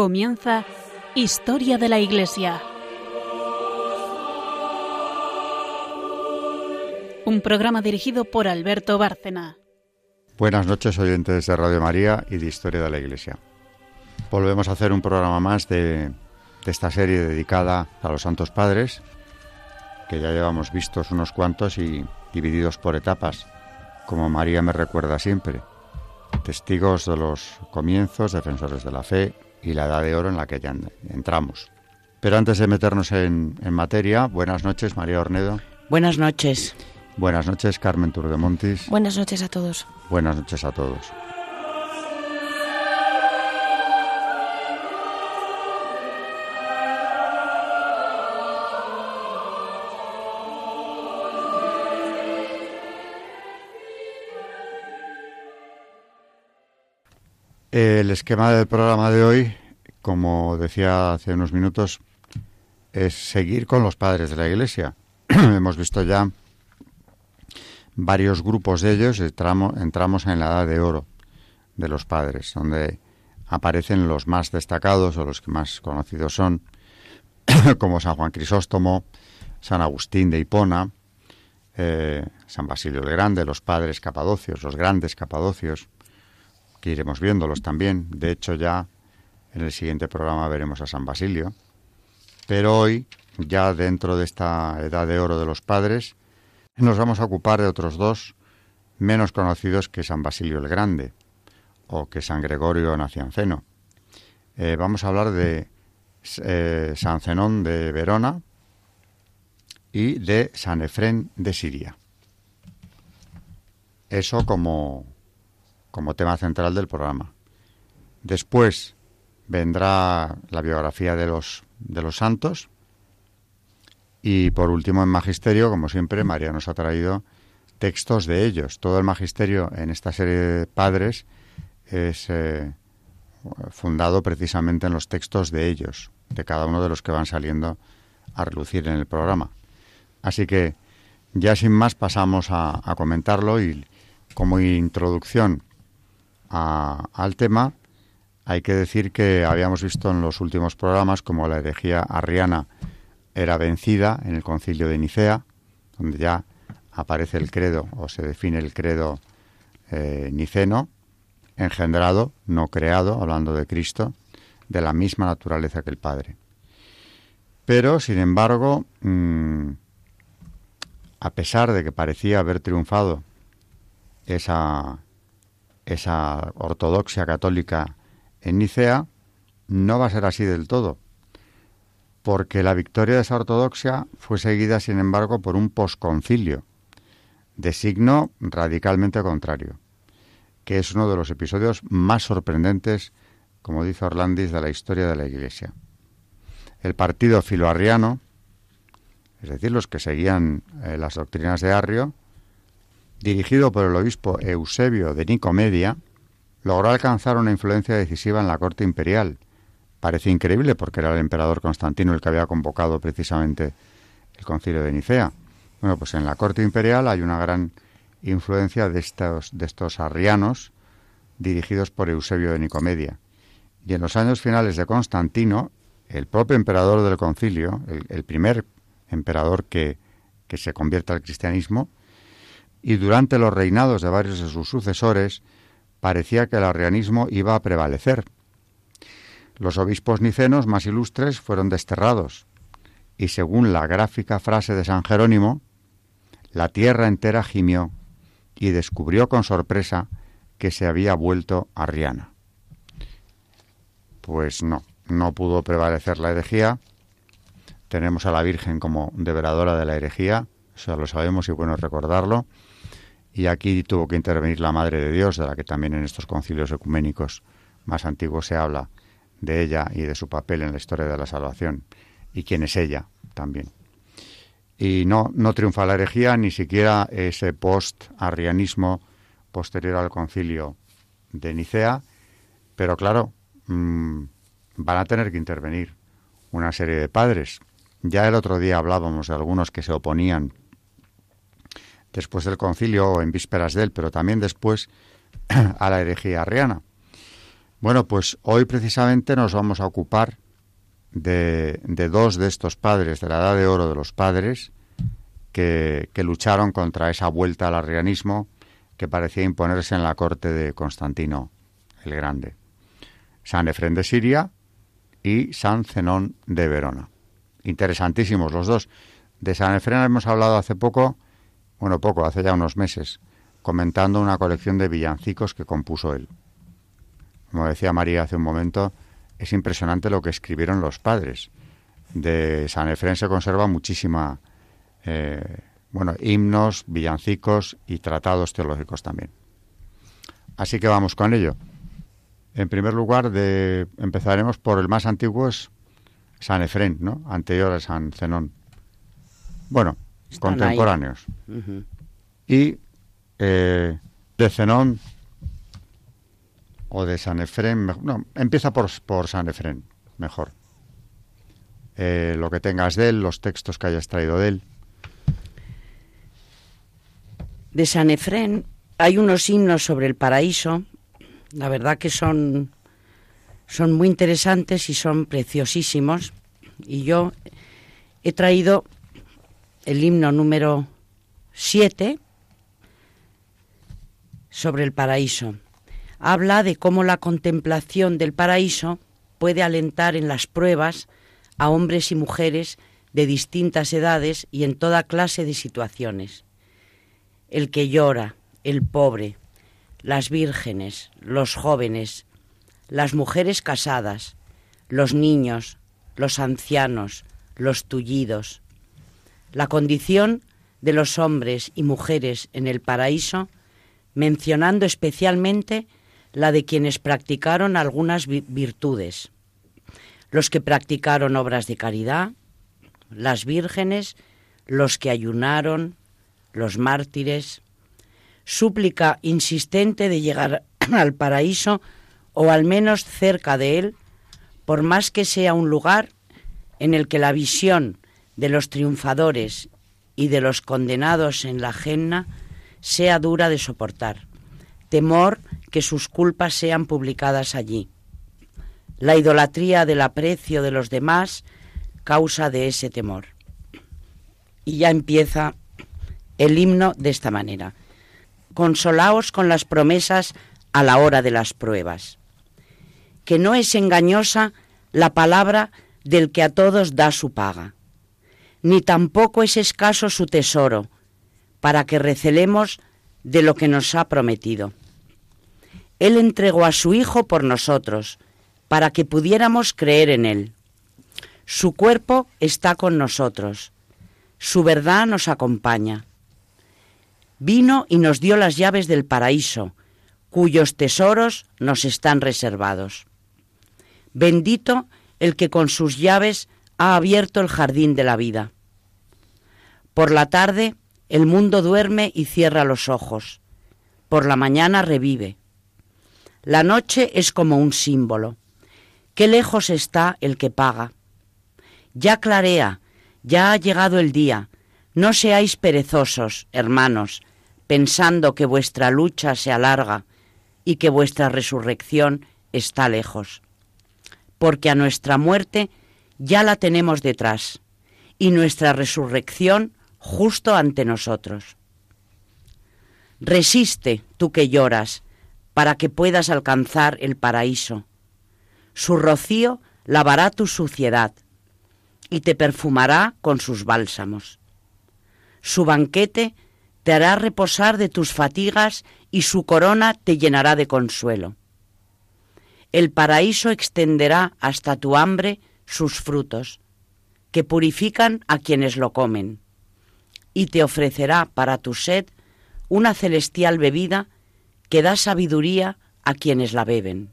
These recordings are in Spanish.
Comienza Historia de la Iglesia. Un programa dirigido por Alberto Bárcena. Buenas noches oyentes de Radio María y de Historia de la Iglesia. Volvemos a hacer un programa más de, esta serie dedicada a los Santos Padres, que ya llevamos vistos unos cuantos y divididos por etapas, como María me recuerda siempre. Testigos de los comienzos, defensores de la fe, y la edad de oro en la que ya entramos. Pero antes de meternos en, materia, buenas noches, María Ornedo. Buenas noches. Buenas noches, Carmen Turdemontis. Buenas noches a todos. Buenas noches a todos. El esquema del programa de hoy, como decía hace unos minutos, es seguir con los padres de la Iglesia. Hemos visto ya varios grupos de ellos, entramos, en la edad de oro de los padres, donde aparecen los más destacados o los que más conocidos son, como San Juan Crisóstomo, San Agustín de Hipona, eh, San Basilio el Grande, los padres capadocios, los grandes capadocios, que iremos viéndolos también. De hecho, ya en el siguiente programa veremos a San Basilio. Pero hoy, ya dentro de esta edad de oro de los padres, nos vamos a ocupar de otros dos menos conocidos que San Basilio el Grande o que San Gregorio Nacianceno. Eh, vamos a hablar de eh, San Zenón de Verona y de San Efrén de Siria. Eso como, como tema central del programa. Después vendrá la biografía de los, de los santos. Y por último, en Magisterio, como siempre, María nos ha traído textos de ellos. Todo el Magisterio en esta serie de padres es eh, fundado precisamente en los textos de ellos, de cada uno de los que van saliendo a relucir en el programa. Así que ya sin más pasamos a, comentarlo y como introducción al tema, hay que decir que habíamos visto en los últimos programas como la herejía arriana era vencida en el concilio de Nicea, donde ya aparece el credo o se define el credo eh, niceno, engendrado, no creado, hablando de Cristo, de la misma naturaleza que el Padre. Pero, sin embargo, mm, a pesar de que parecía haber triunfado esa esa ortodoxia católica en Nicea, no va a ser así del todo, porque la victoria de esa ortodoxia fue seguida, sin embargo, por un posconcilio, de signo radicalmente contrario, que es uno de los episodios más sorprendentes, como dice Orlandis, de la historia de la Iglesia. El partido filoarriano, es decir, los que seguían eh, las doctrinas de Arrio, dirigido por el obispo Eusebio de Nicomedia, logró alcanzar una influencia decisiva en la corte imperial. Parece increíble porque era el emperador Constantino el que había convocado precisamente el concilio de Nicea. Bueno, pues en la corte imperial hay una gran influencia de estos, de estos arrianos dirigidos por Eusebio de Nicomedia. Y en los años finales de Constantino, el propio emperador del concilio, el, primer emperador que, que se convierte al cristianismo, y durante los reinados de varios de sus sucesores parecía que el arrianismo iba a prevalecer. Los obispos nicenos más ilustres fueron desterrados y según la gráfica frase de San Jerónimo, la tierra entera gimió y descubrió con sorpresa que se había vuelto arriana. Pues no, no pudo prevalecer la herejía. Tenemos a la Virgen como deveradora de la herejía, eso lo sabemos y bueno recordarlo y aquí tuvo que intervenir la Madre de Dios, de la que también en estos concilios ecuménicos más antiguos se habla de ella y de su papel en la historia de la salvación, y quién es ella también. Y no, no triunfa la herejía, ni siquiera ese post-arrianismo posterior al concilio de Nicea, pero claro, mm, van a tener que intervenir una serie de padres. Ya el otro día hablábamos de algunos que se oponían después del concilio o en vísperas de él, pero también después a la herejía arriana. Bueno, pues hoy precisamente nos vamos a ocupar de, dos de estos padres, de la edad de oro de los padres, que, lucharon contra esa vuelta al arrianismo que parecía imponerse en la corte de Constantino el Grande. San Efrén de Siria y San Zenón de Verona. Interesantísimos los dos. De San Efrén hemos hablado hace poco, bueno, poco, hace ya unos meses, comentando una colección de villancicos que compuso él. Como decía María hace un momento, es impresionante lo que escribieron los padres. De San Efrén se conserva muchísima, eh, bueno, himnos, villancicos y tratados teológicos también. Así que vamos con ello. En primer lugar, empezaremos por el más antiguo, es San Efrén, ¿no? Anterior a San Zenón. Bueno, contemporáneos. Y eh, de Zenón o de San Efrén, no, empieza por, por San Efrén, mejor. Eh, lo que tengas de él, los textos que hayas traído de él. De San Efrén hay unos himnos sobre el paraíso, la verdad que son, son muy interesantes y son preciosísimos. Y yo he traído el himno número 7 sobre el paraíso habla de cómo la contemplación del paraíso puede alentar en las pruebas a hombres y mujeres de distintas edades y en toda clase de situaciones. El que llora, el pobre, las vírgenes, los jóvenes, las mujeres casadas, los niños, los ancianos, los tullidos. La condición de los hombres y mujeres en el paraíso, mencionando especialmente la de quienes practicaron algunas virtudes, los que practicaron obras de caridad, las vírgenes, los que ayunaron, los mártires, súplica insistente de llegar al paraíso o al menos cerca de él, por más que sea un lugar en el que la visión de los triunfadores y de los condenados en la genna sea dura de soportar, temor que sus culpas sean publicadas allí. La idolatría del aprecio de los demás causa de ese temor. Y ya empieza el himno de esta manera. Consolaos con las promesas a la hora de las pruebas. Que no es engañosa la palabra del que a todos da su paga, ni tampoco es escaso su tesoro, para que recelemos de lo que nos ha prometido. Él entregó a su Hijo por nosotros, para que pudiéramos creer en Él. Su cuerpo está con nosotros, su verdad nos acompaña. Vino y nos dio las llaves del paraíso, cuyos tesoros nos están reservados. Bendito el que con sus llaves ha abierto el jardín de la vida. Por la tarde el mundo duerme y cierra los ojos. Por la mañana revive. La noche es como un símbolo. Qué lejos está el que paga. Ya clarea, ya ha llegado el día. No seáis perezosos, hermanos, pensando que vuestra lucha se alarga y que vuestra resurrección está lejos. Porque a nuestra muerte ya la tenemos detrás y nuestra resurrección justo ante nosotros. Resiste, tú que lloras, para que puedas alcanzar el paraíso. Su rocío lavará tu suciedad y te perfumará con sus bálsamos. Su banquete te hará reposar de tus fatigas y su corona te llenará de consuelo. El paraíso extenderá hasta tu hambre sus frutos, que purifican a quienes lo comen, y te ofrecerá para tu sed una celestial bebida que da sabiduría a quienes la beben.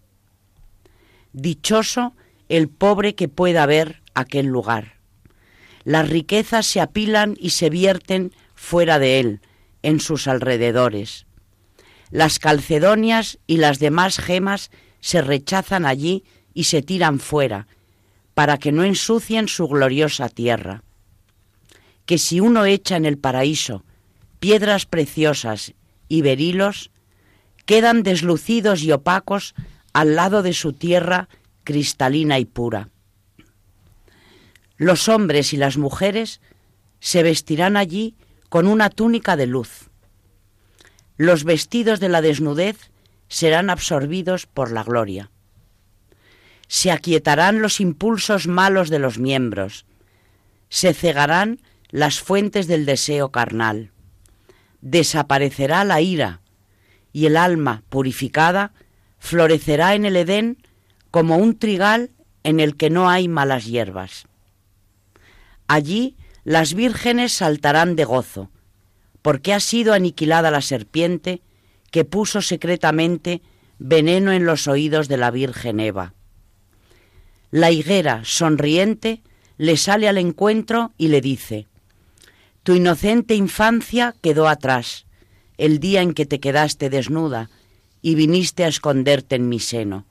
Dichoso el pobre que pueda ver aquel lugar. Las riquezas se apilan y se vierten fuera de él, en sus alrededores. Las calcedonias y las demás gemas se rechazan allí y se tiran fuera, para que no ensucien su gloriosa tierra. Que si uno echa en el paraíso piedras preciosas y berilos, quedan deslucidos y opacos al lado de su tierra cristalina y pura. Los hombres y las mujeres se vestirán allí con una túnica de luz. Los vestidos de la desnudez serán absorbidos por la gloria. Se aquietarán los impulsos malos de los miembros. Se cegarán las fuentes del deseo carnal. Desaparecerá la ira y el alma purificada florecerá en el Edén como un trigal en el que no hay malas hierbas. Allí las vírgenes saltarán de gozo, porque ha sido aniquilada la serpiente que puso secretamente veneno en los oídos de la Virgen Eva. La higuera, sonriente, le sale al encuentro y le dice, Tu inocente infancia quedó atrás, el día en que te quedaste desnuda y viniste a esconderte en mi seno.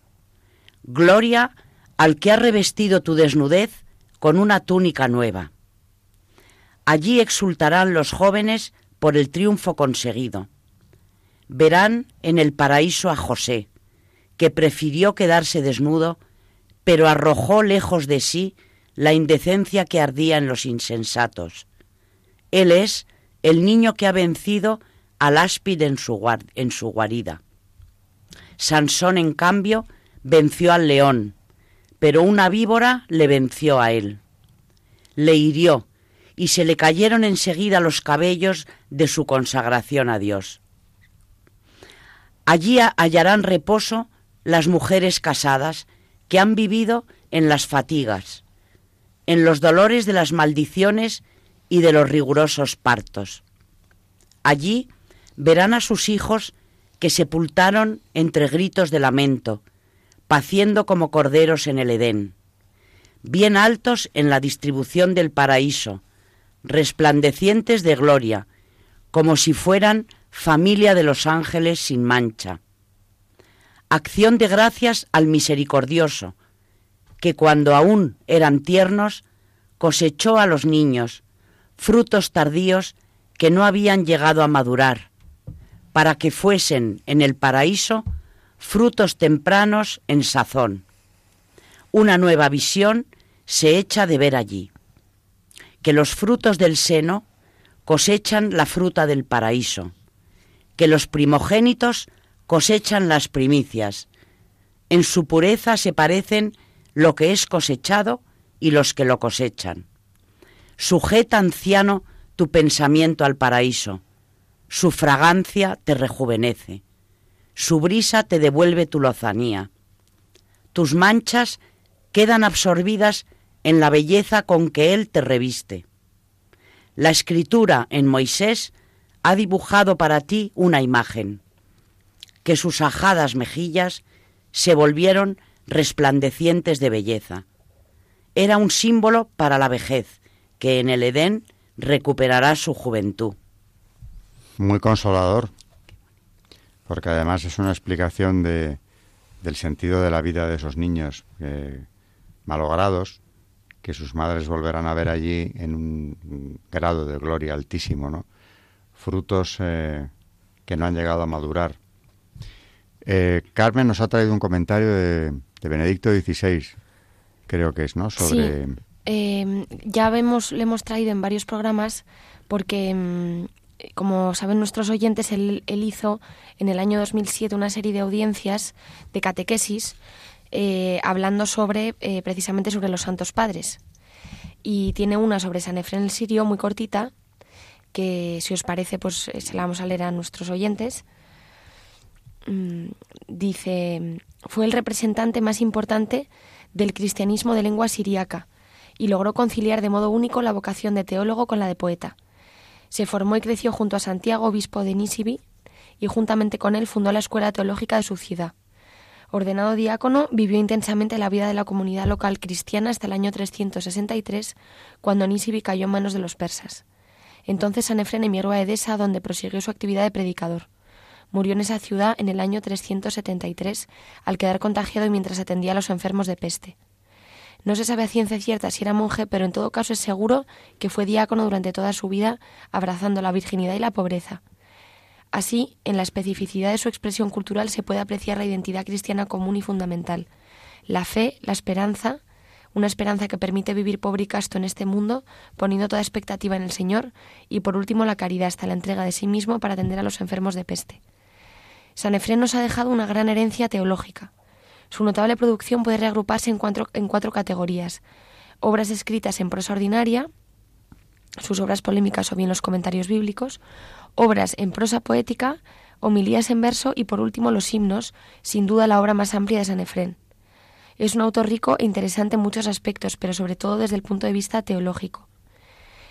Gloria al que ha revestido tu desnudez con una túnica nueva. Allí exultarán los jóvenes por el triunfo conseguido. Verán en el paraíso a José, que prefirió quedarse desnudo, pero arrojó lejos de sí la indecencia que ardía en los insensatos. Él es el niño que ha vencido al áspid en su, en su guarida. Sansón, en cambio, venció al león, pero una víbora le venció a él. Le hirió y se le cayeron enseguida los cabellos de su consagración a Dios. Allí hallarán reposo las mujeres casadas que han vivido en las fatigas, en los dolores de las maldiciones y de los rigurosos partos. Allí verán a sus hijos que sepultaron entre gritos de lamento, paciendo como corderos en el Edén, bien altos en la distribución del paraíso, resplandecientes de gloria, como si fueran familia de los ángeles sin mancha. Acción de gracias al misericordioso, que cuando aún eran tiernos, cosechó a los niños, frutos tardíos que no habían llegado a madurar, para que fuesen en el paraíso frutos tempranos en sazón. Una nueva visión se echa de ver allí, que los frutos del seno cosechan la fruta del paraíso, que los primogénitos cosechan las primicias, en su pureza se parecen lo que es cosechado y los que lo cosechan. Sujeta, anciano, tu pensamiento al paraíso, su fragancia te rejuvenece, su brisa te devuelve tu lozanía. Tus manchas quedan absorbidas en la belleza con que Él te reviste. La escritura en Moisés ha dibujado para ti una imagen, que sus ajadas mejillas se volvieron resplandecientes de belleza. Era un símbolo para la vejez, que en el Edén recuperará su juventud muy consolador, porque además es una explicación de, del sentido de la vida de esos niños malogrados, que sus madres volverán a ver allí en un grado de gloria altísimo, ¿no? Frutos eh, que no han llegado a madurar. Eh, Carmen nos ha traído un comentario de, Benedicto XVI, creo que es, ¿no? Sobre... Eh, ya vemos, le hemos traído en varios programas porque mm, como saben nuestros oyentes, él, hizo en el año 2007 una serie de audiencias de catequesis eh, hablando sobre eh, precisamente sobre los santos padres. Y tiene una sobre San Efren el Sirio muy cortita, que si os parece, pues eh, se la vamos a leer a nuestros oyentes. Mm, dice, fue el representante más importante del cristianismo de lengua siriaca y logró conciliar de modo único la vocación de teólogo con la de poeta se formó y creció junto a Santiago, obispo de Nisibi, y juntamente con él fundó la escuela teológica de su ciudad. Ordenado diácono, vivió intensamente la vida de la comunidad local cristiana hasta el año 363, cuando Nisibi cayó en manos de los persas. Entonces San Efren emigró a Edesa, donde prosiguió su actividad de predicador. Murió en esa ciudad en el año 373, al quedar contagiado mientras atendía a los enfermos de peste. No se sabe a ciencia cierta si era monje, pero en todo caso es seguro que fue diácono durante toda su vida, abrazando la virginidad y la pobreza. Así, en la especificidad de su expresión cultural se puede apreciar la identidad cristiana común y fundamental, la fe, la esperanza, una esperanza que permite vivir pobre y casto en este mundo, poniendo toda expectativa en el Señor, y por último la caridad hasta la entrega de sí mismo para atender a los enfermos de peste. San Efrén nos ha dejado una gran herencia teológica. Su notable producción puede reagruparse en cuatro, en cuatro categorías. Obras escritas en prosa ordinaria, sus obras polémicas o bien los comentarios bíblicos, obras en prosa poética, homilías en verso y por último los himnos, sin duda la obra más amplia de San Efrén. Es un autor rico e interesante en muchos aspectos, pero sobre todo desde el punto de vista teológico.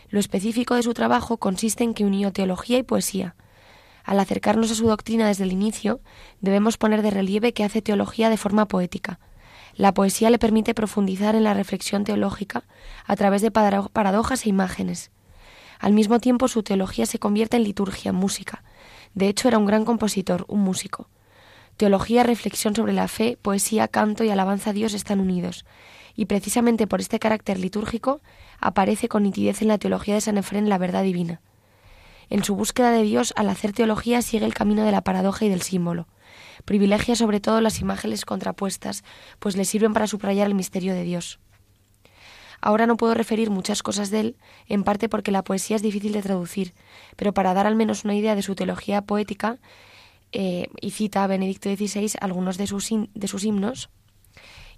Lo específico de su trabajo consiste en que unió teología y poesía. Al acercarnos a su doctrina desde el inicio, debemos poner de relieve que hace teología de forma poética. La poesía le permite profundizar en la reflexión teológica a través de paradojas e imágenes. Al mismo tiempo, su teología se convierte en liturgia, música. De hecho, era un gran compositor, un músico. Teología, reflexión sobre la fe, poesía, canto y alabanza a Dios están unidos, y precisamente por este carácter litúrgico aparece con nitidez en la teología de San Efrén la verdad divina. En su búsqueda de Dios, al hacer teología, sigue el camino de la paradoja y del símbolo. Privilegia sobre todo las imágenes contrapuestas, pues le sirven para subrayar el misterio de Dios. Ahora no puedo referir muchas cosas de él, en parte porque la poesía es difícil de traducir, pero para dar al menos una idea de su teología poética, eh, y cita a Benedicto XVI algunos de sus, de sus himnos,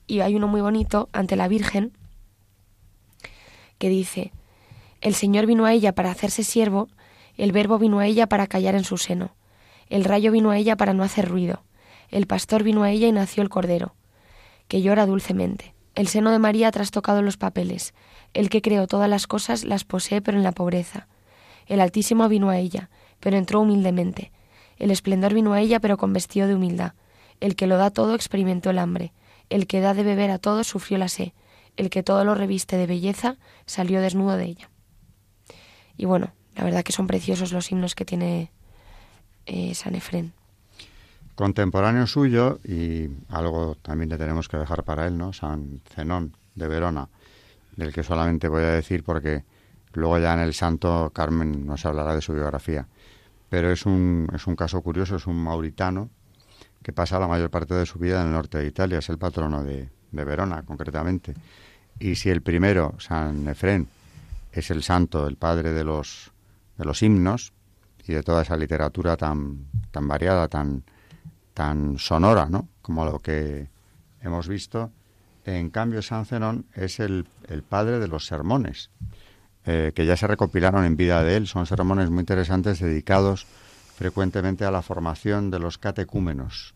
y hay uno muy bonito, ante la Virgen, que dice, El Señor vino a ella para hacerse siervo, el Verbo vino a ella para callar en su seno, el rayo vino a ella para no hacer ruido, el pastor vino a ella y nació el Cordero, que llora dulcemente. El seno de María ha trastocado los papeles, el que creó todas las cosas las posee pero en la pobreza. El Altísimo vino a ella, pero entró humildemente, el esplendor vino a ella, pero con vestido de humildad. El que lo da todo experimentó el hambre. El que da de beber a todos sufrió la sed. El que todo lo reviste de belleza salió desnudo de ella. Y bueno, la verdad que son preciosos los himnos que tiene eh, San Efrén. Contemporáneo suyo, y algo también le tenemos que dejar para él, ¿no? San Zenón de Verona, del que solamente voy a decir porque luego ya en el Santo Carmen nos hablará de su biografía pero es un, es un caso curioso, es un mauritano que pasa la mayor parte de su vida en el norte de Italia, es el patrono de, de Verona concretamente. Y si el primero, San Efrén, es el santo, el padre de los, de los himnos y de toda esa literatura tan, tan variada, tan, tan sonora, ¿no? como lo que hemos visto, en cambio San Zenón es el, el padre de los sermones. Eh, que ya se recopilaron en vida de él. Son sermones muy interesantes dedicados frecuentemente a la formación de los catecúmenos,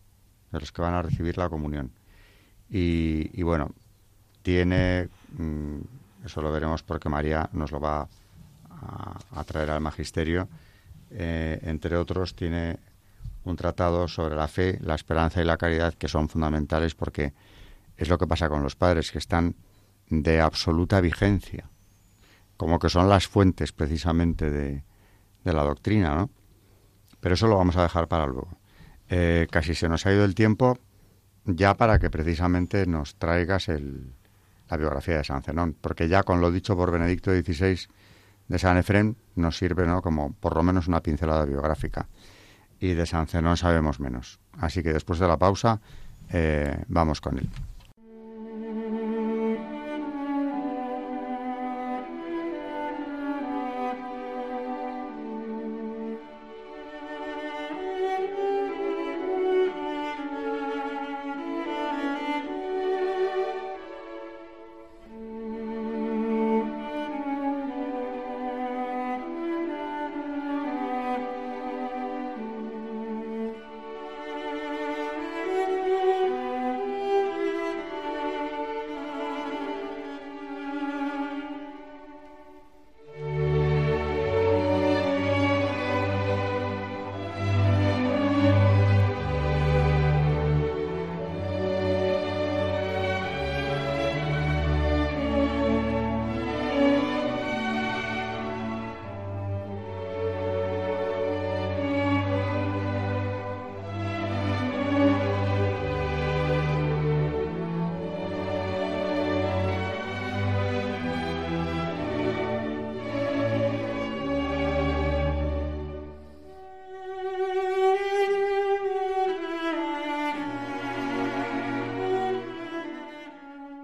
de los que van a recibir la comunión. Y, bueno, tiene, mm, eso lo veremos porque María nos lo va a, traer al magisterio, eh, entre otros tiene un tratado sobre la fe, la esperanza y la caridad que son fundamentales porque es lo que pasa con los padres, que están de absoluta vigencia como que son las fuentes precisamente de, la doctrina, ¿no? Pero eso lo vamos a dejar para luego. Eh, casi se nos ha ido el tiempo ya para que precisamente nos traigas el, la biografía de San Zenón, porque ya con lo dicho por Benedicto XVI de San Efrén nos sirve ¿no? como por lo menos una pincelada biográfica. Y de San Zenón sabemos menos. Así que después de la pausa eh, vamos con él.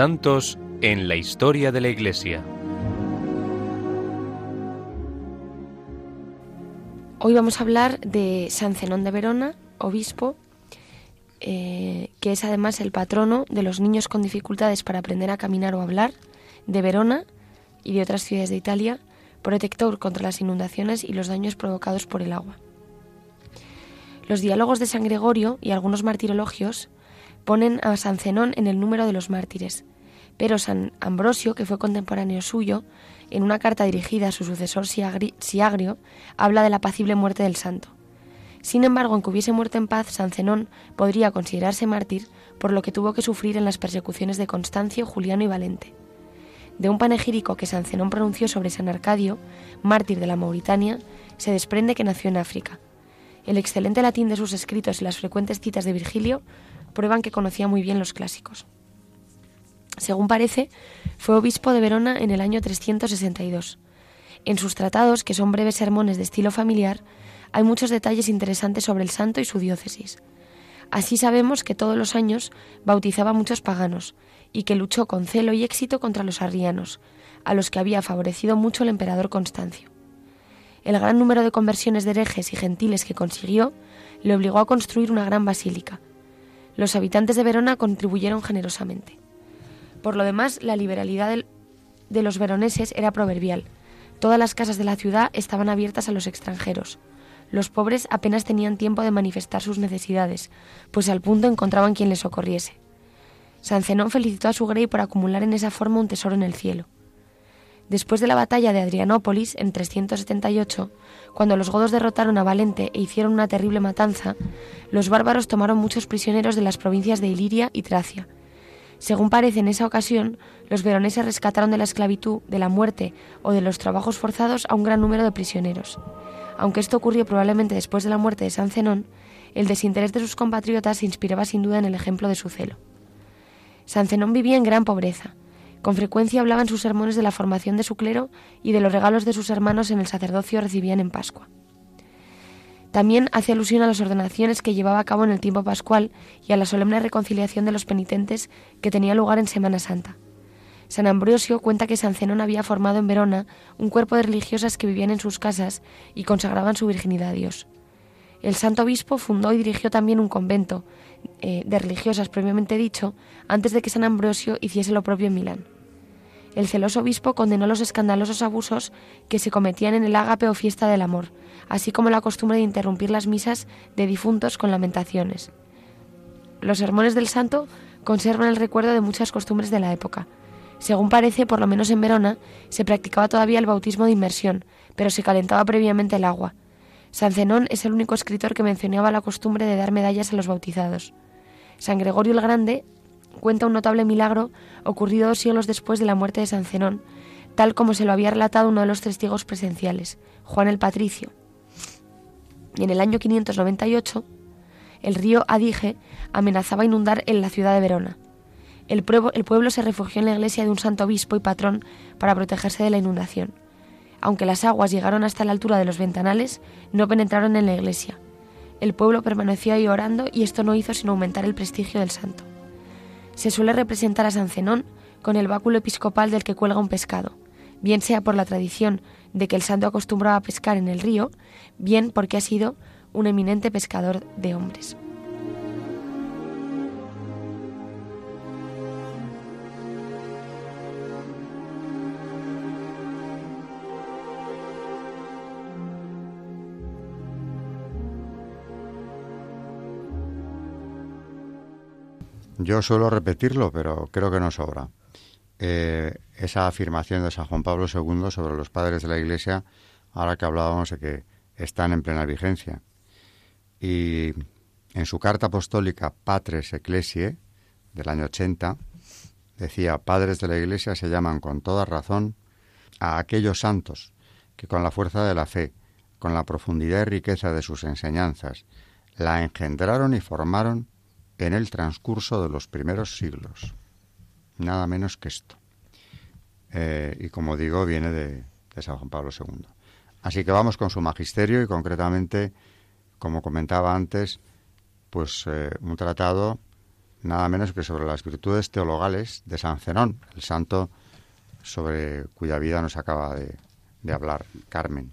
Santos en la historia de la Iglesia. Hoy vamos a hablar de San Zenón de Verona, obispo, eh, que es además el patrono de los niños con dificultades para aprender a caminar o hablar, de Verona y de otras ciudades de Italia, protector contra las inundaciones y los daños provocados por el agua. Los diálogos de San Gregorio y algunos martirologios ponen a San Zenón en el número de los mártires, pero San Ambrosio, que fue contemporáneo suyo, en una carta dirigida a su sucesor Siagrio, habla de la apacible muerte del santo. Sin embargo, en que hubiese muerto en paz, San Zenón podría considerarse mártir por lo que tuvo que sufrir en las persecuciones de Constancio, Juliano y Valente. De un panegírico que San Zenón pronunció sobre San Arcadio, mártir de la Mauritania, se desprende que nació en África. El excelente latín de sus escritos y las frecuentes citas de Virgilio prueban que conocía muy bien los clásicos. Según parece, fue obispo de Verona en el año 362. En sus tratados, que son breves sermones de estilo familiar, hay muchos detalles interesantes sobre el santo y su diócesis. Así sabemos que todos los años bautizaba a muchos paganos y que luchó con celo y éxito contra los arrianos, a los que había favorecido mucho el emperador Constancio. El gran número de conversiones de herejes y gentiles que consiguió le obligó a construir una gran basílica, los habitantes de Verona contribuyeron generosamente. Por lo demás, la liberalidad de los veroneses era proverbial. Todas las casas de la ciudad estaban abiertas a los extranjeros. Los pobres apenas tenían tiempo de manifestar sus necesidades, pues al punto encontraban quien les socorriese. San Zenón felicitó a su grey por acumular en esa forma un tesoro en el cielo. Después de la batalla de Adrianópolis en 378, cuando los godos derrotaron a Valente e hicieron una terrible matanza, los bárbaros tomaron muchos prisioneros de las provincias de Iliria y Tracia. Según parece en esa ocasión, los veroneses rescataron de la esclavitud, de la muerte o de los trabajos forzados a un gran número de prisioneros. Aunque esto ocurrió probablemente después de la muerte de San Zenón, el desinterés de sus compatriotas se inspiraba sin duda en el ejemplo de su celo. San Zenón vivía en gran pobreza. Con frecuencia hablaba en sus sermones de la formación de su clero y de los regalos de sus hermanos en el sacerdocio recibían en Pascua. También hace alusión a las ordenaciones que llevaba a cabo en el tiempo pascual y a la solemne reconciliación de los penitentes que tenía lugar en Semana Santa. San Ambrosio cuenta que San Zenón había formado en Verona un cuerpo de religiosas que vivían en sus casas y consagraban su virginidad a Dios. El santo obispo fundó y dirigió también un convento eh, de religiosas, previamente dicho, antes de que San Ambrosio hiciese lo propio en Milán. El celoso obispo condenó los escandalosos abusos que se cometían en el ágape o fiesta del amor, así como la costumbre de interrumpir las misas de difuntos con lamentaciones. Los sermones del santo conservan el recuerdo de muchas costumbres de la época. Según parece, por lo menos en Verona, se practicaba todavía el bautismo de inmersión, pero se calentaba previamente el agua, San Zenón es el único escritor que mencionaba la costumbre de dar medallas a los bautizados. San Gregorio el Grande cuenta un notable milagro ocurrido dos siglos después de la muerte de San Zenón, tal como se lo había relatado uno de los testigos presenciales, Juan el Patricio. En el año 598, el río Adige amenazaba inundar en la ciudad de Verona. El pueblo, el pueblo se refugió en la iglesia de un santo obispo y patrón para protegerse de la inundación. Aunque las aguas llegaron hasta la altura de los ventanales, no penetraron en la iglesia. El pueblo permaneció ahí orando y esto no hizo sino aumentar el prestigio del santo. Se suele representar a San Zenón con el báculo episcopal del que cuelga un pescado, bien sea por la tradición de que el santo acostumbraba a pescar en el río, bien porque ha sido un eminente pescador de hombres. Yo suelo repetirlo, pero creo que no sobra. Eh, esa afirmación de San Juan Pablo II sobre los padres de la Iglesia, ahora que hablábamos de que están en plena vigencia. Y en su carta apostólica Patres Ecclesiae del año 80, decía, padres de la Iglesia se llaman con toda razón a aquellos santos que con la fuerza de la fe, con la profundidad y riqueza de sus enseñanzas, la engendraron y formaron en el transcurso de los primeros siglos. Nada menos que esto. Eh, y como digo, viene de, San Juan Pablo II. Así que vamos con su magisterio y concretamente, como comentaba antes, pues eh, un tratado nada menos que sobre las virtudes teologales de San Zenón, el santo sobre cuya vida nos acaba de hablar Carmen.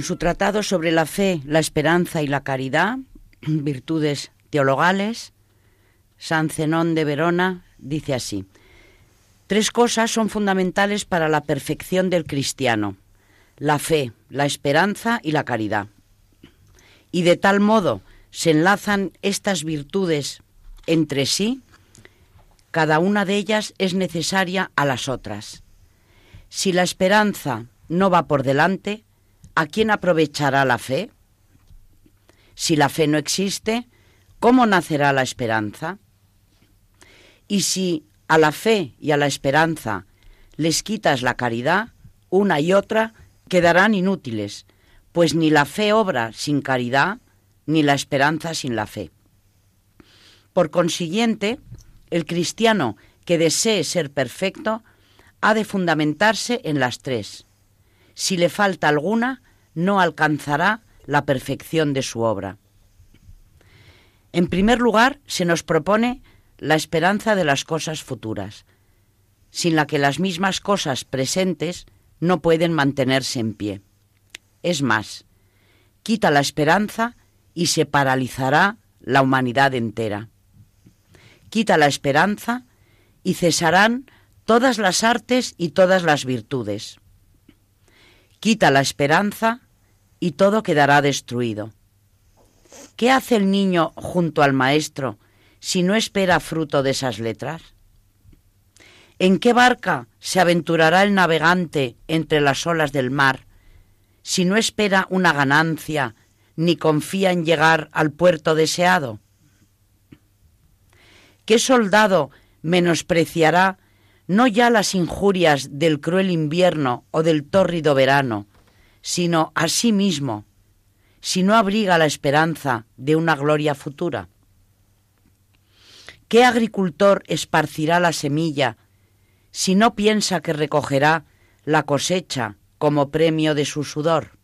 En su tratado sobre la fe, la esperanza y la caridad, virtudes teologales, San Zenón de Verona dice así, Tres cosas son fundamentales para la perfección del cristiano, la fe, la esperanza y la caridad. Y de tal modo se enlazan estas virtudes entre sí, cada una de ellas es necesaria a las otras. Si la esperanza no va por delante, ¿a quién aprovechará la fe? Si la fe no existe, ¿cómo nacerá la esperanza? Y si a la fe y a la esperanza les quitas la caridad, una y otra quedarán inútiles, pues ni la fe obra sin caridad, ni la esperanza sin la fe. Por consiguiente, el cristiano que desee ser perfecto ha de fundamentarse en las tres, si le falta alguna, no alcanzará la perfección de su obra. En primer lugar, se nos propone la esperanza de las cosas futuras, sin la que las mismas cosas presentes no pueden mantenerse en pie. Es más, quita la esperanza y se paralizará la humanidad entera. Quita la esperanza y cesarán todas las artes y todas las virtudes quita la esperanza y todo quedará destruido. ¿Qué hace el niño junto al maestro si no espera fruto de esas letras? ¿En qué barca se aventurará el navegante entre las olas del mar si no espera una ganancia ni confía en llegar al puerto deseado? ¿Qué soldado menospreciará no ya las injurias del cruel invierno o del tórrido verano, sino a sí mismo, si no abriga la esperanza de una gloria futura? ¿Qué agricultor esparcirá la semilla si no piensa que recogerá la cosecha como premio de su sudor?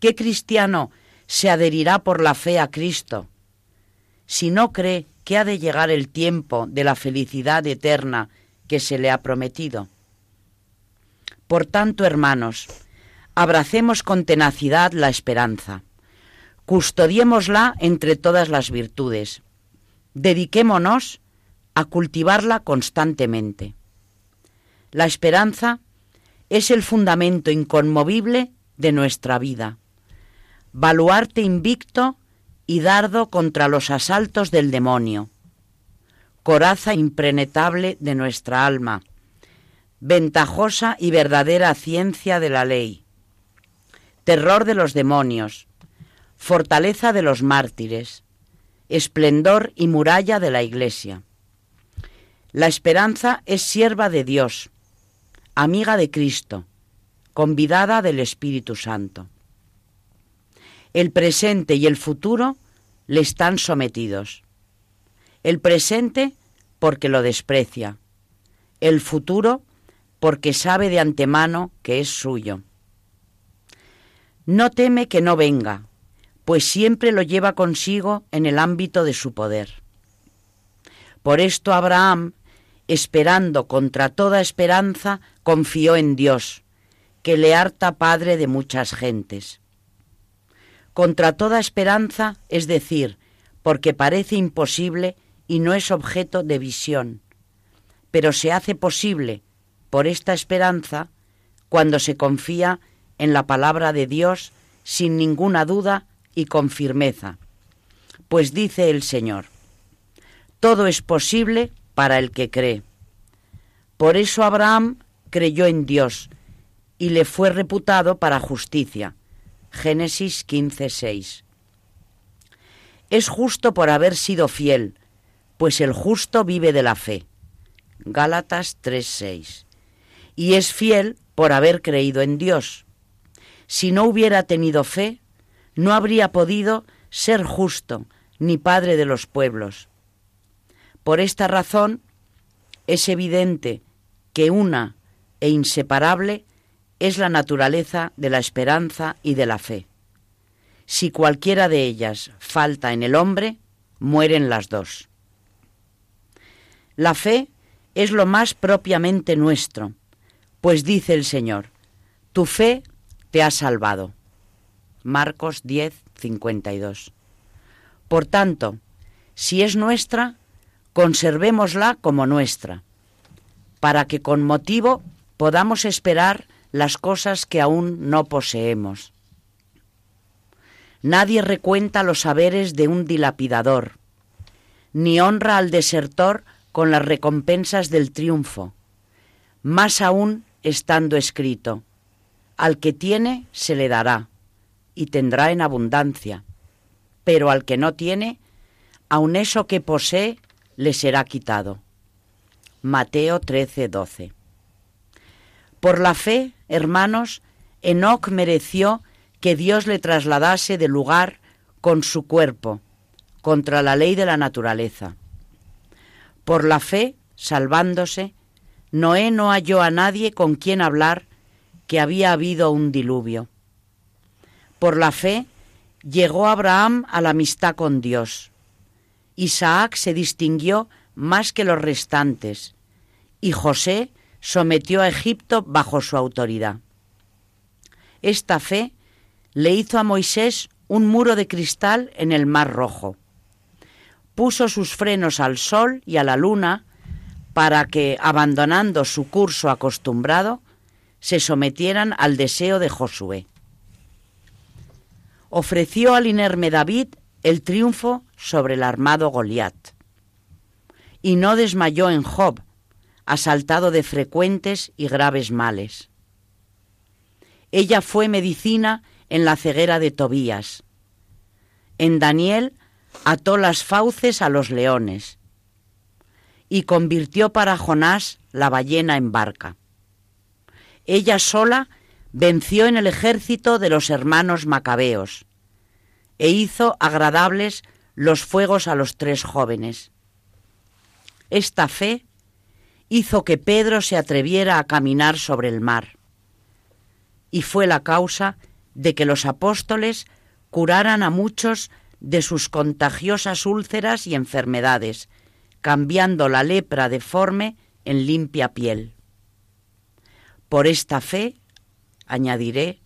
¿Qué cristiano se adherirá por la fe a Cristo si no cree que ha de llegar el tiempo de la felicidad eterna que se le ha prometido? Por tanto, hermanos, abracemos con tenacidad la esperanza, custodiémosla entre todas las virtudes, dediquémonos a cultivarla constantemente. La esperanza es el fundamento inconmovible de nuestra vida, baluarte invicto y dardo contra los asaltos del demonio, coraza impenetrable de nuestra alma, ventajosa y verdadera ciencia de la ley, terror de los demonios, fortaleza de los mártires, esplendor y muralla de la Iglesia. La esperanza es sierva de Dios, amiga de Cristo, convidada del Espíritu Santo. El presente y el futuro le están sometidos. El presente porque lo desprecia. El futuro porque sabe de antemano que es suyo. No teme que no venga, pues siempre lo lleva consigo en el ámbito de su poder. Por esto Abraham, esperando contra toda esperanza, confió en Dios, que le harta padre de muchas gentes. Contra toda esperanza, es decir, porque parece imposible y no es objeto de visión, pero se hace posible por esta esperanza cuando se confía en la palabra de Dios sin ninguna duda y con firmeza. Pues dice el Señor, todo es posible para el que cree. Por eso Abraham creyó en Dios y le fue reputado para justicia. Génesis 15:6. Es justo por haber sido fiel, pues el justo vive de la fe. Gálatas 3:6. Y es fiel por haber creído en Dios. Si no hubiera tenido fe, no habría podido ser justo ni padre de los pueblos. Por esta razón es evidente que una e inseparable es la naturaleza de la esperanza y de la fe. Si cualquiera de ellas falta en el hombre, mueren las dos. La fe es lo más propiamente nuestro, pues dice el Señor, tu fe te ha salvado. Marcos 10, 52. Por tanto, si es nuestra, conservémosla como nuestra, para que con motivo podamos esperar las cosas que aún no poseemos. Nadie recuenta los saberes de un dilapidador, ni honra al desertor con las recompensas del triunfo, más aún estando escrito, al que tiene se le dará y tendrá en abundancia, pero al que no tiene, aun eso que posee le será quitado. Mateo 13, 12. Por la fe, hermanos, Enoc mereció que Dios le trasladase de lugar con su cuerpo, contra la ley de la naturaleza. Por la fe, salvándose, Noé no halló a nadie con quien hablar que había habido un diluvio. Por la fe llegó Abraham a la amistad con Dios. Isaac se distinguió más que los restantes y José sometió a Egipto bajo su autoridad. Esta fe le hizo a Moisés un muro de cristal en el Mar Rojo. Puso sus frenos al sol y a la luna para que, abandonando su curso acostumbrado, se sometieran al deseo de Josué ofreció al inerme David el triunfo sobre el armado Goliat. Y no desmayó en Job, asaltado de frecuentes y graves males. Ella fue medicina en la ceguera de Tobías. En Daniel ató las fauces a los leones y convirtió para Jonás la ballena en barca. Ella sola venció en el ejército de los hermanos macabeos e hizo agradables los fuegos a los tres jóvenes. Esta fe hizo que Pedro se atreviera a caminar sobre el mar y fue la causa de que los apóstoles curaran a muchos de sus contagiosas úlceras y enfermedades, cambiando la lepra deforme en limpia piel. Por esta fe, añadiré,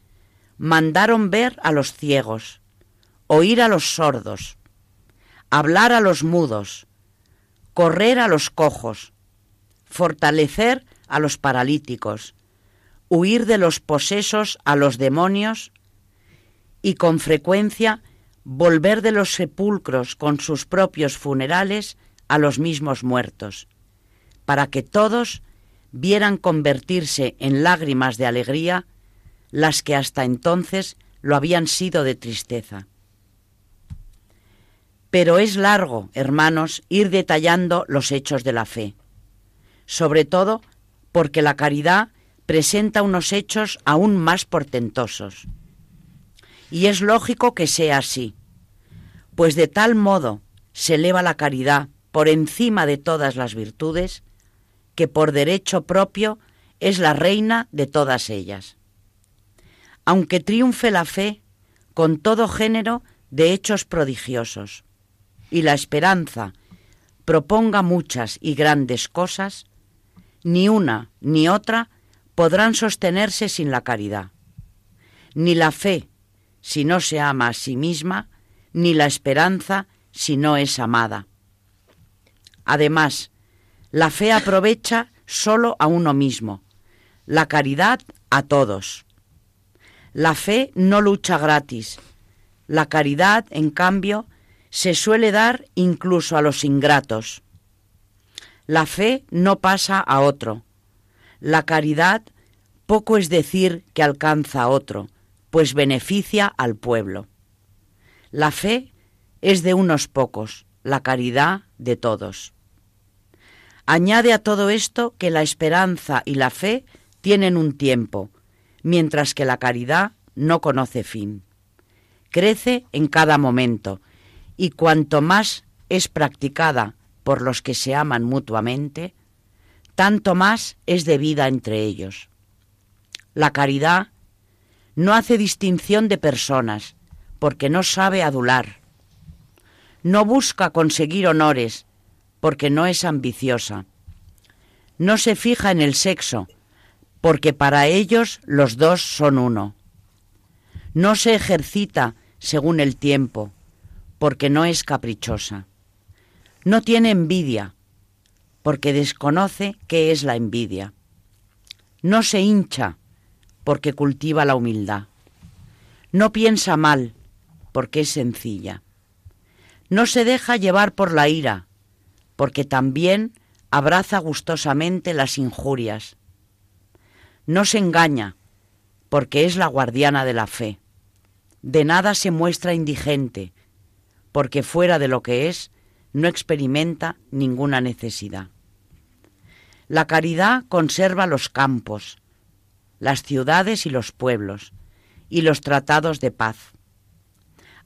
mandaron ver a los ciegos, oír a los sordos, hablar a los mudos, correr a los cojos, fortalecer a los paralíticos, huir de los posesos a los demonios y con frecuencia volver de los sepulcros con sus propios funerales a los mismos muertos, para que todos vieran convertirse en lágrimas de alegría las que hasta entonces lo habían sido de tristeza. Pero es largo, hermanos, ir detallando los hechos de la fe, sobre todo porque la caridad presenta unos hechos aún más portentosos. Y es lógico que sea así, pues de tal modo se eleva la caridad por encima de todas las virtudes, que por derecho propio es la reina de todas ellas. Aunque triunfe la fe con todo género de hechos prodigiosos, y la esperanza proponga muchas y grandes cosas, ni una ni otra podrán sostenerse sin la caridad. Ni la fe, si no se ama a sí misma, ni la esperanza si no es amada. Además, la fe aprovecha solo a uno mismo, la caridad a todos. La fe no lucha gratis. La caridad, en cambio, se suele dar incluso a los ingratos. La fe no pasa a otro. La caridad poco es decir que alcanza a otro, pues beneficia al pueblo. La fe es de unos pocos, la caridad de todos. Añade a todo esto que la esperanza y la fe tienen un tiempo, mientras que la caridad no conoce fin. Crece en cada momento y cuanto más es practicada por los que se aman mutuamente, tanto más es debida entre ellos. La caridad no hace distinción de personas, porque no sabe adular. No busca conseguir honores, porque no es ambiciosa. No se fija en el sexo, porque para ellos los dos son uno. No se ejercita según el tiempo, porque no es caprichosa. No tiene envidia, porque desconoce qué es la envidia. No se hincha, porque cultiva la humildad. No piensa mal, porque es sencilla. No se deja llevar por la ira, porque también abraza gustosamente las injurias. No se engaña, porque es la guardiana de la fe. De nada se muestra indigente, porque fuera de lo que es, no experimenta ninguna necesidad. La caridad conserva los campos, las ciudades y los pueblos, y los tratados de paz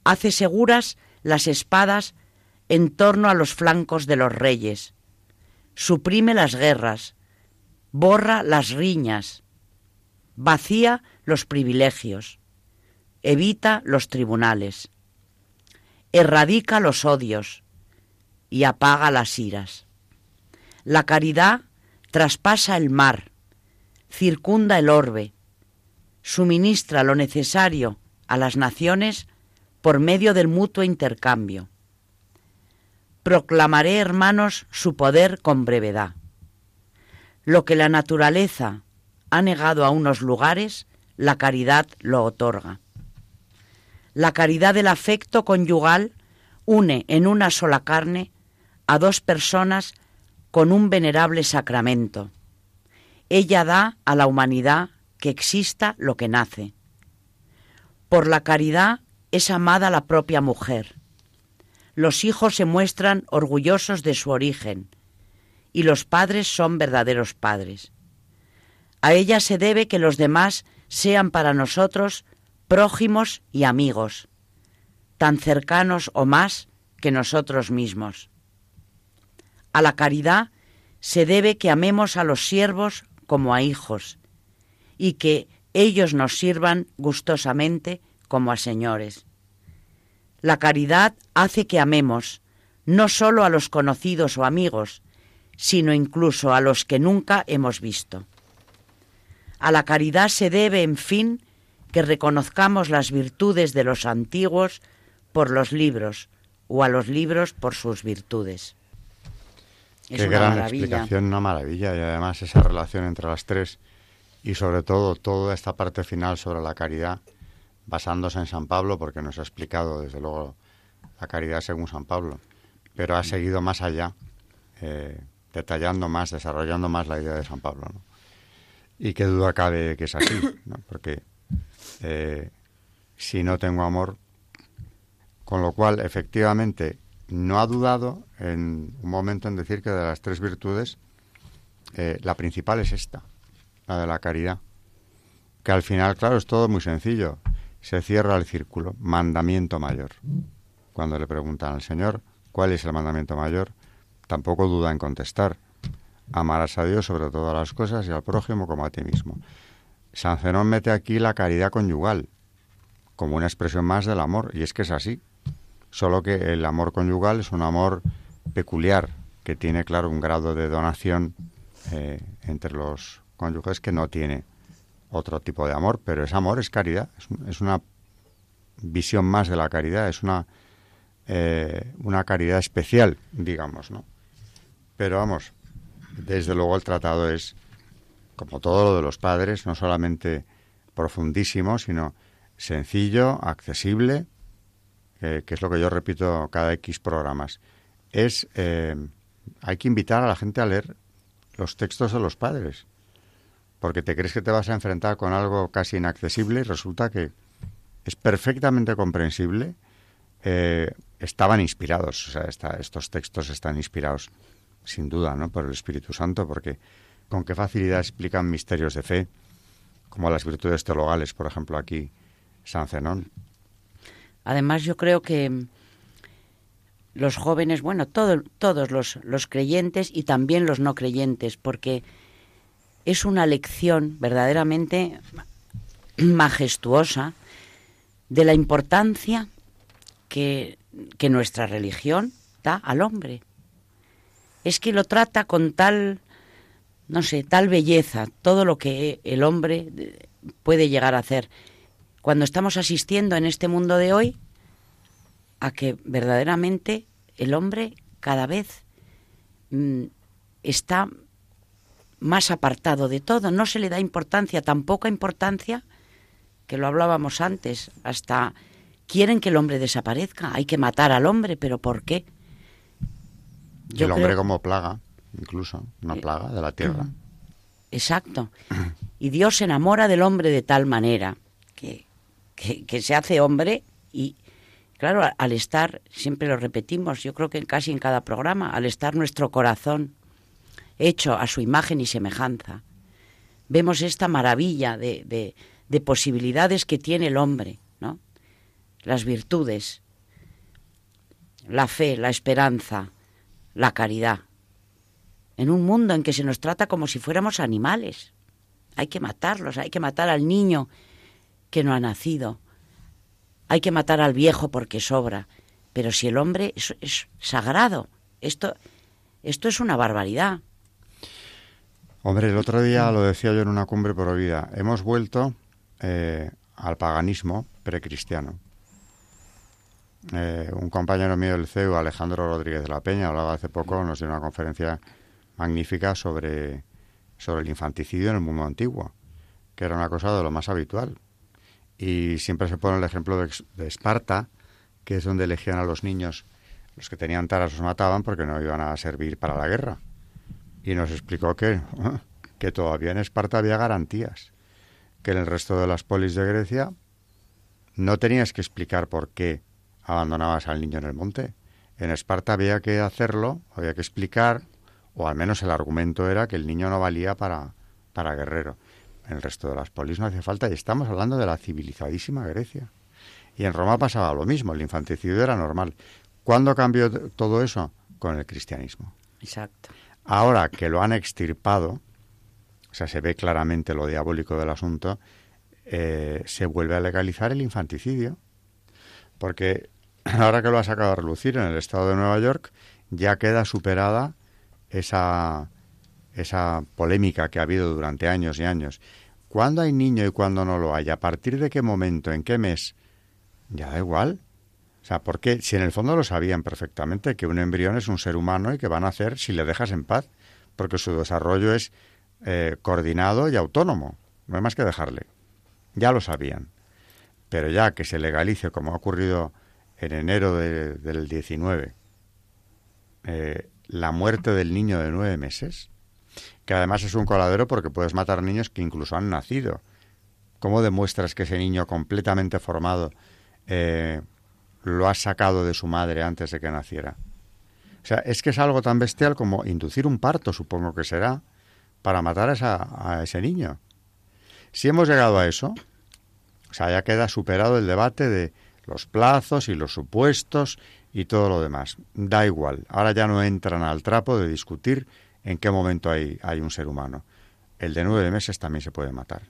hace seguras las espadas en torno a los flancos de los reyes, suprime las guerras, borra las riñas, vacía los privilegios, evita los tribunales, erradica los odios y apaga las iras. La caridad traspasa el mar, circunda el orbe, suministra lo necesario a las naciones por medio del mutuo intercambio. Proclamaré, hermanos, su poder con brevedad. Lo que la naturaleza ha negado a unos lugares, la caridad lo otorga. La caridad del afecto conyugal une en una sola carne a dos personas con un venerable sacramento. Ella da a la humanidad que exista lo que nace Por la caridad es amada la propia mujer. Los hijos se muestran orgullosos de su origen y los padres son verdaderos padres. A ella se debe que los demás sean para nosotros prójimos y amigos, tan cercanos o más que nosotros mismos. A la caridad se debe que amemos a los siervos como a hijos y que ellos nos sirvan gustosamente como a señores. La caridad hace que amemos no solo a los conocidos o amigos, sino incluso a los que nunca hemos visto. A la caridad se debe, en fin, que reconozcamos las virtudes de los antiguos por los libros o a los libros por sus virtudes. Qué gran explicación, una maravilla. Y además esa relación entre las tres y sobre todo toda esta parte final sobre la caridad, basándose en San Pablo, porque nos ha explicado desde luego la caridad según San Pablo, pero ha seguido más allá, eh, detallando más, desarrollando más la idea de San Pablo. ¿no? Y qué duda cabe que es así, ¿no? porque eh, si no tengo amor, con lo cual efectivamente no ha dudado en un momento en decir que de las tres virtudes, eh, la principal es esta, la de la caridad. Que al final, claro, es todo muy sencillo. Se cierra el círculo, mandamiento mayor. Cuando le preguntan al Señor cuál es el mandamiento mayor, tampoco duda en contestar. Amarás a Dios sobre todas las cosas y al prójimo como a ti mismo. San Zenón mete aquí la caridad conyugal como una expresión más del amor, y es que es así solo que el amor conyugal es un amor peculiar, que tiene, claro, un grado de donación eh, entre los cónyuges que no tiene otro tipo de amor, pero es amor, es caridad, es, una visión más de la caridad, es una, eh, una caridad especial, digamos, ¿no? Pero vamos, desde luego el tratado es, como todo lo de los padres, no solamente profundísimo, sino sencillo, accesible, eh, que es lo que yo repito cada X programas, es eh, hay que invitar a la gente a leer los textos de los padres, porque te crees que te vas a enfrentar con algo casi inaccesible y resulta que es perfectamente comprensible. Eh, estaban inspirados, o sea, estos textos están inspirados sin duda, ¿no? Por el Espíritu Santo, porque con qué facilidad explican misterios de fe, como las virtudes teologales, por ejemplo, aquí San Zenón. Además, yo creo que los jóvenes, bueno, todos los, los creyentes y también los no creyentes, porque es una lección verdaderamente majestuosa de la importancia que, que, nuestra religión da al hombre. Es que lo trata con tal, no sé, tal belleza, todo lo que el hombre puede llegar a hacer cuando estamos asistiendo en este mundo de hoy a que verdaderamente el hombre cada vez mm, está más apartado de todo, no se le da importancia, tan poca importancia que lo hablábamos antes, hasta quieren que el hombre desaparezca, hay que matar al hombre, pero ¿por qué? el hombre como plaga, incluso, una eh, plaga de la tierra. Exacto. Y Dios se enamora del hombre de tal manera que que, se hace hombre y, claro, al estar, siempre lo repetimos, yo creo que casi en cada programa, al estar nuestro corazón hecho a su imagen y semejanza, vemos esta maravilla de, de, posibilidades que tiene el hombre, ¿no? Las virtudes, la fe, la esperanza, la caridad. En un mundo en que se nos trata como si fuéramos animales. Hay que matarlos, hay que matar al niño que no ha nacido. Hay que matar al viejo porque sobra. Pero si el hombre es, sagrado, esto, esto es una barbaridad. Hombre, el otro día lo decía yo en una cumbre prohibida. Hemos vuelto eh, al paganismo precristiano. Eh, un compañero mío del CEU, Alejandro Rodríguez de la Peña, hablaba hace poco, nos dio una conferencia magnífica sobre, sobre el infanticidio en el mundo antiguo, que era una cosa de lo más habitual. Y siempre se pone el ejemplo de, Esparta, que es donde elegían a los niños. Los que tenían taras los mataban porque no iban a servir para la guerra. Y nos explicó que, que todavía en Esparta había garantías, que en el resto de las polis de Grecia no tenías que explicar por qué abandonabas al niño en el monte. En Esparta había que hacerlo, había que explicar, o al menos el argumento era que el niño no valía para, para guerrero. En el resto de las polis no hacía falta, y estamos hablando de la civilizadísima Grecia. Y en Roma pasaba lo mismo, el infanticidio era normal. ¿Cuándo cambió todo eso? Con el cristianismo. Exacto. Ahora que lo han extirpado, o sea, se ve claramente lo diabólico del asunto, eh, se vuelve a legalizar el infanticidio. Porque ahora que lo ha sacado a relucir en el estado de Nueva York, ya queda superada esa, esa polémica que ha habido durante años y años. ¿Cuándo hay niño y cuándo no lo hay? ¿A partir de qué momento? ¿En qué mes? Ya da igual. O sea, porque si en el fondo lo sabían perfectamente que un embrión es un ser humano y que van a hacer si le dejas en paz, porque su desarrollo es eh, coordinado y autónomo, no hay más que dejarle. Ya lo sabían. Pero ya que se legalice, como ha ocurrido en enero del 19, eh, la muerte del niño de nueve meses, que además es un coladero porque puedes matar niños que incluso han nacido. ¿Cómo demuestras que ese niño completamente formado eh, lo has sacado de su madre antes de que naciera. O sea, es que es algo tan bestial como inducir un parto, supongo que será, para matar a, a ese niño. Si hemos llegado a eso, o sea, ya queda superado el debate de los plazos y los supuestos y todo lo demás. Da igual, ahora ya no entran al trapo de discutir en qué momento hay, un ser humano. El de nueve meses también se puede matar.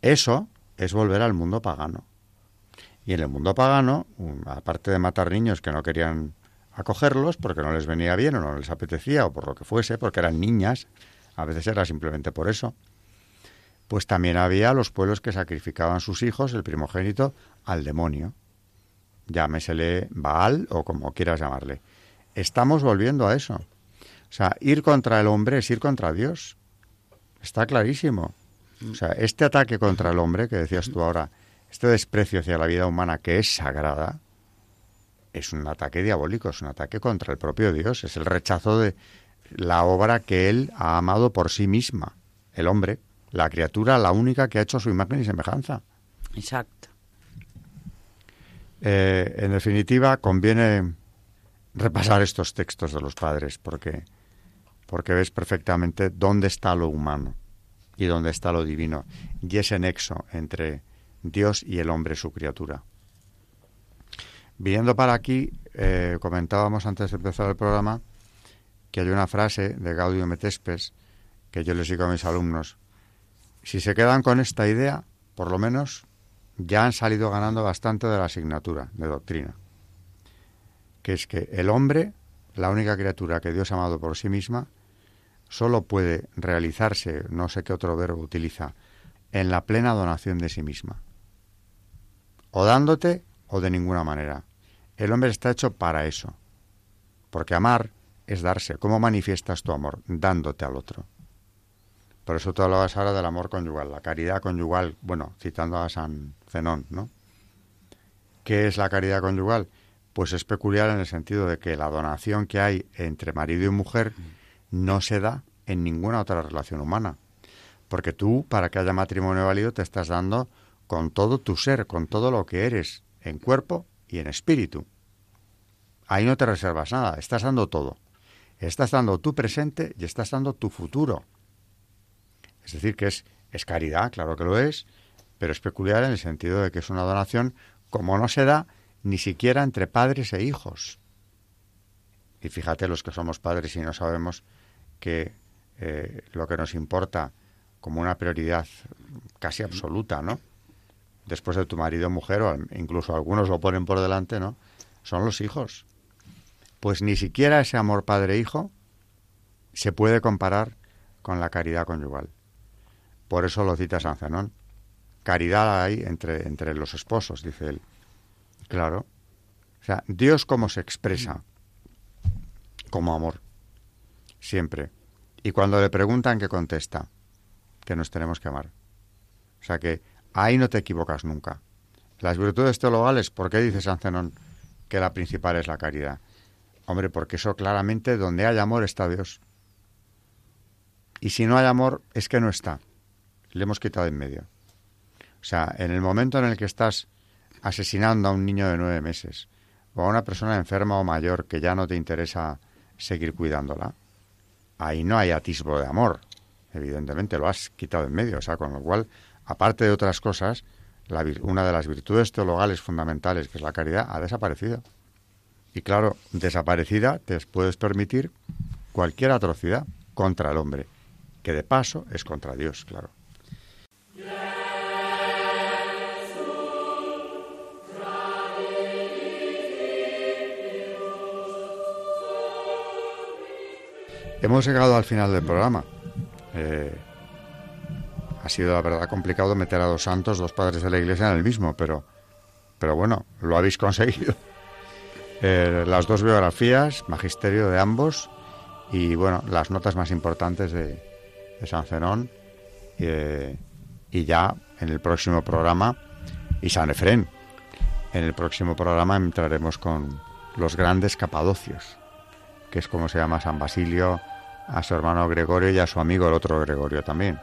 Eso es volver al mundo pagano. Y en el mundo pagano, aparte de matar niños que no querían acogerlos porque no les venía bien o no les apetecía o por lo que fuese, porque eran niñas, a veces era simplemente por eso, pues también había los pueblos que sacrificaban sus hijos, el primogénito, al demonio. Llámesele Baal o como quieras llamarle. Estamos volviendo a eso. O sea, ir contra el hombre es ir contra Dios. Está clarísimo. O sea, este ataque contra el hombre que decías tú ahora, este desprecio hacia la vida humana que es sagrada es un ataque diabólico, es un ataque contra el propio Dios, es el rechazo de la obra que Él ha amado por sí misma, el hombre, la criatura, la única que ha hecho su imagen y semejanza. Exacto. Eh, en definitiva, conviene repasar estos textos de los padres porque, porque ves perfectamente dónde está lo humano y dónde está lo divino y ese nexo entre Dios y el hombre su criatura. Viendo para aquí, eh, comentábamos antes de empezar el programa que hay una frase de Gaudio Metespes que yo les digo a mis alumnos. Si se quedan con esta idea, por lo menos ya han salido ganando bastante de la asignatura de doctrina. Que es que el hombre, la única criatura que Dios ha amado por sí misma, solo puede realizarse, no sé qué otro verbo utiliza, en la plena donación de sí misma o dándote o de ninguna manera. El hombre está hecho para eso. Porque amar es darse. ¿Cómo manifiestas tu amor? Dándote al otro. Por eso tú hablabas ahora del amor conyugal, la caridad conyugal, bueno, citando a San Zenón, ¿no? ¿Qué es la caridad conyugal? Pues es peculiar en el sentido de que la donación que hay entre marido y mujer no se da en ninguna otra relación humana. Porque tú, para que haya matrimonio válido, te estás dando con todo tu ser, con todo lo que eres, en cuerpo y en espíritu. Ahí no te reservas nada, estás dando todo. Estás dando tu presente y estás dando tu futuro. Es decir, que es, es caridad, claro que lo es, pero es peculiar en el sentido de que es una donación como no se da ni siquiera entre padres e hijos. Y fíjate los que somos padres y no sabemos que eh, lo que nos importa como una prioridad casi absoluta, ¿no? después de tu marido o mujer, o incluso algunos lo ponen por delante, ¿no? Son los hijos. Pues ni siquiera ese amor padre-hijo se puede comparar con la caridad conyugal. Por eso lo cita San Zenón. Caridad hay entre, entre los esposos, dice él. Claro. O sea, Dios cómo se expresa como amor. Siempre. Y cuando le preguntan, ¿qué contesta? Que nos tenemos que amar. O sea que Ahí no te equivocas nunca. Las virtudes teologales, ¿por qué dice San Zenón que la principal es la caridad? Hombre, porque eso claramente donde hay amor está Dios. Y si no hay amor, es que no está. Le hemos quitado en medio. O sea, en el momento en el que estás asesinando a un niño de nueve meses o a una persona enferma o mayor que ya no te interesa seguir cuidándola, ahí no hay atisbo de amor. Evidentemente lo has quitado en medio. O sea, con lo cual, aparte de otras cosas, una de las virtudes teologales fundamentales, que es la caridad, ha desaparecido. Y claro, desaparecida te puedes permitir cualquier atrocidad contra el hombre, que de paso es contra Dios, claro. Hemos llegado al final del programa. Eh, ha sido, la verdad, complicado meter a dos santos, dos padres de la Iglesia, en el mismo, pero, pero bueno, lo habéis conseguido. Eh, las dos biografías, magisterio de ambos, y bueno, las notas más importantes de, San Zenón, eh, y ya en el próximo programa, y San Efrén. En el próximo programa entraremos con los grandes capadocios que es como se llama San Basilio, a su hermano Gregorio y a su amigo el otro Gregorio también.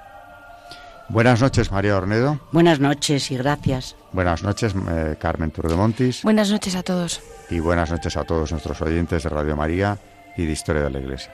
Buenas noches, María Ornedo. Buenas noches y gracias. Buenas noches, eh, Carmen Turdemontis. Buenas noches a todos. Y buenas noches a todos nuestros oyentes de Radio María y de Historia de la Iglesia.